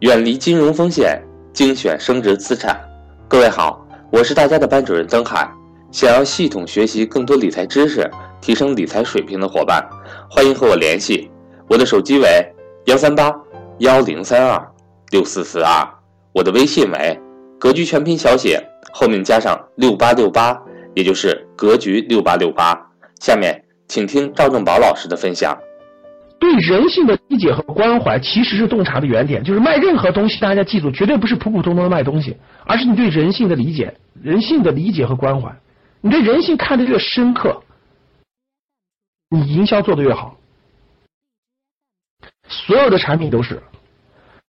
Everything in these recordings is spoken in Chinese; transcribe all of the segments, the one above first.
远离金融风险，精选升值资产。各位好，我是大家的班主任曾海。想要系统学习更多理财知识，提升理财水平的伙伴，欢迎和我联系。我的手机为幺三八幺零三二六四四二，我的微信为格局全拼小写后面加上六八六八，也就是格局六八六八。下面请听赵正宝老师的分享。对人性的理解和关怀，其实是洞察的原点。就是卖任何东西，大家记住，绝对不是普普通通的卖东西，而是你对人性的理解、人性的理解和关怀。你对人性看得越深刻，你营销做的越好。所有的产品都是。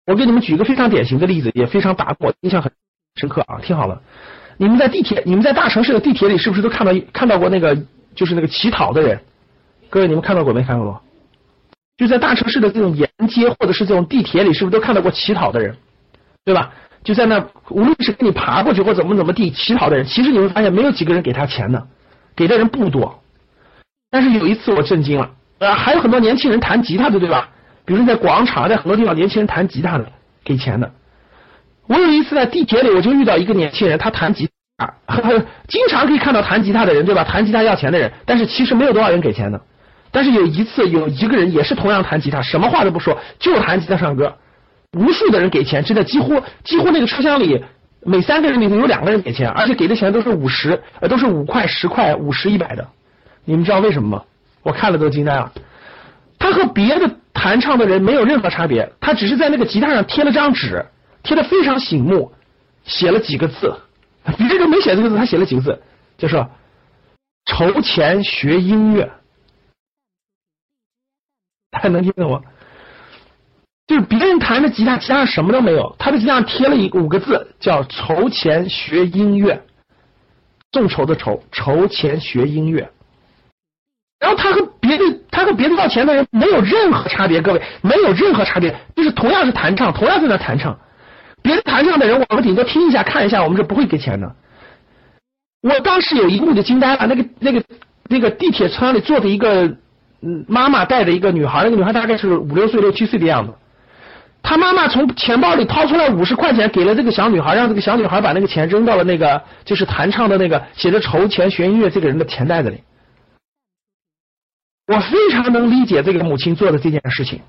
我给你们举一个非常典型的例子，也非常打我印象很深刻啊！听好了，你们在地铁，你们在大城市的地铁里，是不是都看到看到过那个就是那个乞讨的人？各位，你们看到过没看到过？就在大城市的这种沿街或者是这种地铁里，是不是都看到过乞讨的人，对吧？就在那，无论是给你爬过去或怎么怎么地乞讨的人，其实你会发现没有几个人给他钱的，给的人不多。但是有一次我震惊了，呃，还有很多年轻人弹吉他的，对吧？比如在广场，在很多地方，年轻人弹吉他的给钱的。我有一次在地铁里，我就遇到一个年轻人，他弹吉他，经常可以看到弹吉他的人，对吧？弹吉他要钱的人，但是其实没有多少人给钱的。但是有一次，有一个人也是同样弹吉他，什么话都不说，就弹吉他唱歌。无数的人给钱，真的几乎几乎那个车厢里每三个人里头有两个人给钱，而且给的钱都是五十，呃，都是五块、十块、五十、一百的。你们知道为什么吗？我看了都惊呆了。他和别的弹唱的人没有任何差别，他只是在那个吉他上贴了张纸，贴的非常醒目，写了几个字。别人没写这个字，他写了几个字，就说筹钱学音乐。还能听懂吗？就是别人弹的吉他，吉他什么都没有，他的吉他上贴了一五个字，叫“筹钱学音乐”，众筹的筹，筹钱学音乐。然后他和别的，他和别的要钱的人没有任何差别，各位没有任何差别，就是同样是弹唱，同样在那弹唱，别的弹唱的人我们顶多听一下看一下，我们是不会给钱的。我当时有一幕就惊呆了，那个那个那个地铁车里坐着一个。嗯，妈妈带着一个女孩，那个女孩大概是五六岁、六七岁的样子。她妈妈从钱包里掏出来五十块钱，给了这个小女孩，让这个小女孩把那个钱扔到了那个就是弹唱的那个写着筹钱学音乐这个人的钱袋子里。我非常能理解这个母亲做的这件事情，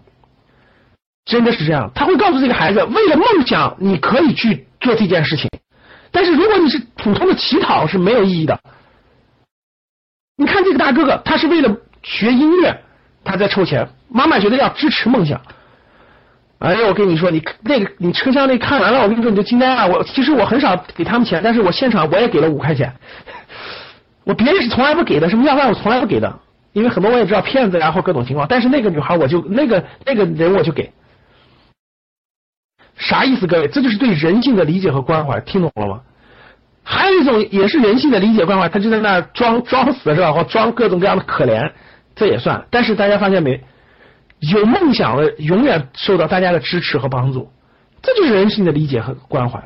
真的是这样。他会告诉这个孩子，为了梦想，你可以去做这件事情，但是如果你是普通的乞讨是没有意义的。你看这个大哥哥，他是为了。学音乐，他在凑钱。妈妈觉得要支持梦想。哎呀，我跟你说，你那个你车厢内看完了，我跟你说你就惊呆了。我其实我很少给他们钱，但是我现场我也给了五块钱。我别人是从来不给的，什么要饭我从来不给的，因为很多我也知道骗子然后各种情况。但是那个女孩我就那个那个人我就给。啥意思，各位？这就是对人性的理解和关怀，听懂了吗？还有一种也是人性的理解关怀，他就在那装装死是吧？或装各种各样的可怜。这也算，但是大家发现没？有梦想的永远受到大家的支持和帮助，这就是人性的理解和关怀。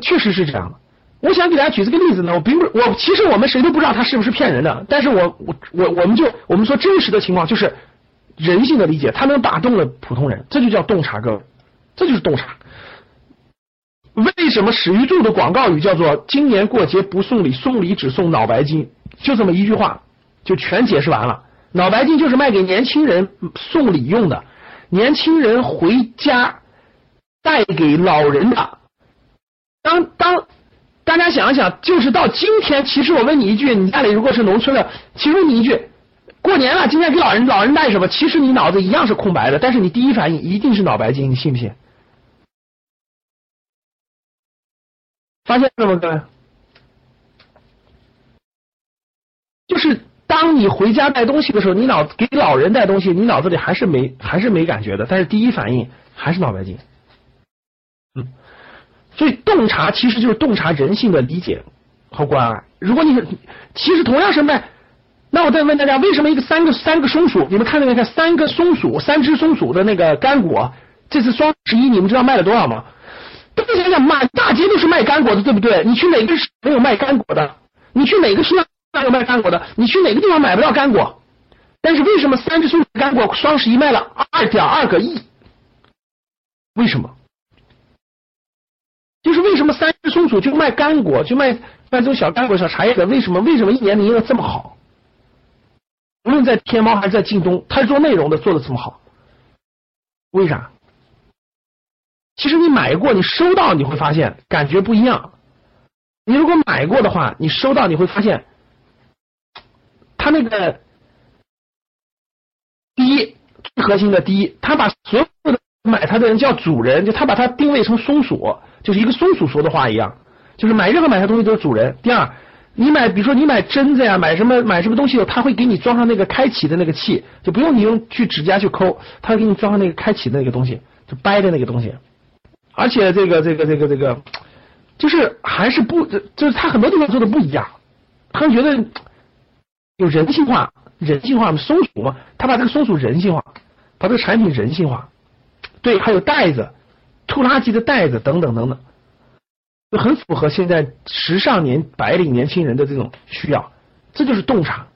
确实是这样的。我想给大家举这个例子呢，我并不，我其实我们谁都不知道他是不是骗人的，但是我我我我们就我们说真实的情况就是人性的理解，他能打动了普通人，这就叫洞察，各位，这就是洞察。为什么史玉柱的广告语叫做“今年过节不送礼，送礼只送脑白金”？就这么一句话。就全解释完了。脑白金就是卖给年轻人送礼用的，年轻人回家带给老人的。当当大家想一想，就是到今天，其实我问你一句，你家里如果是农村的，其实你一句，过年了，今天给老人老人带什么？其实你脑子一样是空白的，但是你第一反应一定是脑白金，你信不信？发现了吗，各位？就是。当你回家带东西的时候，你脑给老人带东西，你脑子里还是没还是没感觉的，但是第一反应还是脑白金。嗯，所以洞察其实就是洞察人性的理解和关爱。如果你其实同样是卖，那我再问大家，为什么一个三个三个松鼠，你们看到没看？三个松鼠，三只松鼠的那个干果，这次双十一你们知道卖了多少吗？大家想想，满大街都是卖干果的，对不对？你去哪个是没有卖干果的？你去哪个市场？有卖干果的，你去哪个地方买不到干果？但是为什么三只松鼠干果双十一卖了二点二个亿？为什么？就是为什么三只松鼠就卖干果，就卖卖这种小干果、小茶叶的？为什么？为什么一年营业这么好？无论在天猫还是在京东，他是做内容的做的这么好，为啥？其实你买过，你收到你会发现感觉不一样。你如果买过的话，你收到你会发现，那个第一最核心的第一，他把所有的买他的人叫主人，就他把它定位成松鼠，就是一个松鼠说的话一样，就是买任何买他东西都是主人。第二。你买，比如说你买针子呀，买什么买什么东西，他会给你装上那个开启的那个器，就不用你用去指甲去抠，他会给你装上那个开启的那个东西，就掰的那个东西。而且这个这个这个这个，就是还是不，就是他很多地方做的不一样。他觉得有人性化，人性化松鼠嘛，他把这个松鼠人性化，把这个产品人性化。对，还有袋子，拖拉机的袋子等等等等。就很符合现在时尚年白领年轻人的这种需要，这就是洞察。